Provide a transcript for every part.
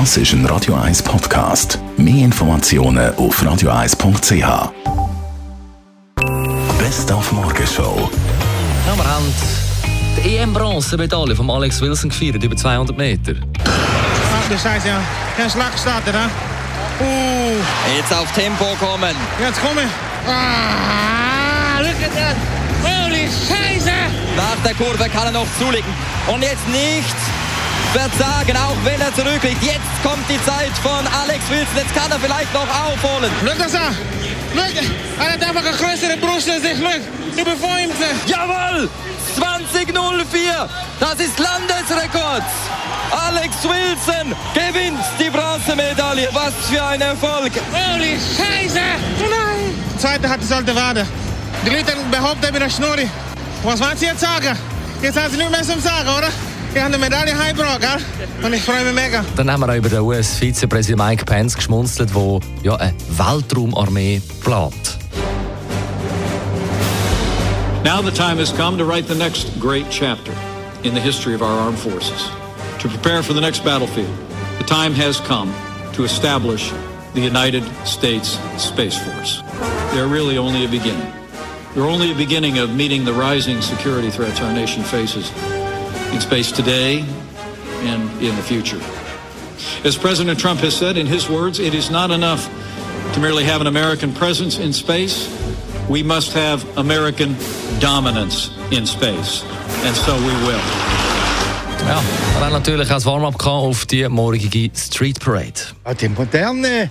Das ist ein Radio 1 Podcast. Mehr Informationen auf radio1.ch. Best auf Morgenshow. Ja, wir haben die EM-Bronzemedaille von Alex Wilson gefeiert, über 200 Meter. Ach du Scheiße, ja. Kein Schlag gestartet, ha? Uh, Jetzt auf Tempo kommen. jetzt komme. Ah, look at that. Holy Scheiße! Nach der Kurve kann er noch zulegen. Und jetzt nicht verzagen, auch wenn er zurückliegt. Jetzt kommt die Zeit von Alex Wilson. Jetzt kann er vielleicht noch aufholen. Look das an. Look, er hat einfach eine größere Brust als ich. Look, ich bin vor ihm. Jawohl! 20.04. Das ist Landesrekord. Alex Wilson gewinnt die Bronzemedaille. Was für ein Erfolg. Holy Scheiße! Oh nein! Zweite hat die sollte warten. Die Leute behaupten mit der Schnurri. Was wollen Sie jetzt sagen? Jetzt haben Sie nicht mehr zum Sagen, oder? Ich habe eine Medaille heimgebracht, gell? Und ich freue mich mega. Dann haben wir auch über den US-Vizepräsident Mike Pence geschmunzelt, der ja eine Weltraumarmee plant. Now the time has come to write the next great chapter in the history of our armed forces. To prepare for the next battlefield, the time has come to establish the United States Space Force. They're really only a beginning. They're only a beginning of meeting the rising security threats our nation faces in space today and in the future. As President Trump has said in his words, it is not enough to merely have an American presence in space. We must have American dominance in space. And so we will. Ja, wir haben natürlich auch das Warm-up gehabt auf die morgige Street Parade. Ah, die moderne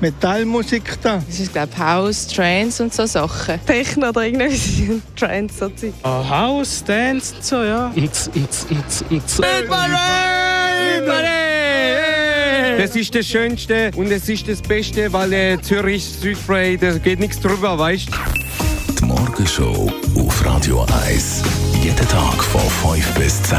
Metallmusik da. Das ist, glaube ich, House, Trance und so Sachen. Techno oder irgendwie Trance, so Zeug. Ah, House, Dance und so, ja. It's, it's, it's, it's. Das ist das Schönste und es ist das Beste, weil äh, Zürich Parade, da geht nichts drüber, weißt Die Morgenshow auf Radio 1. Jeden Tag von 5 bis 10.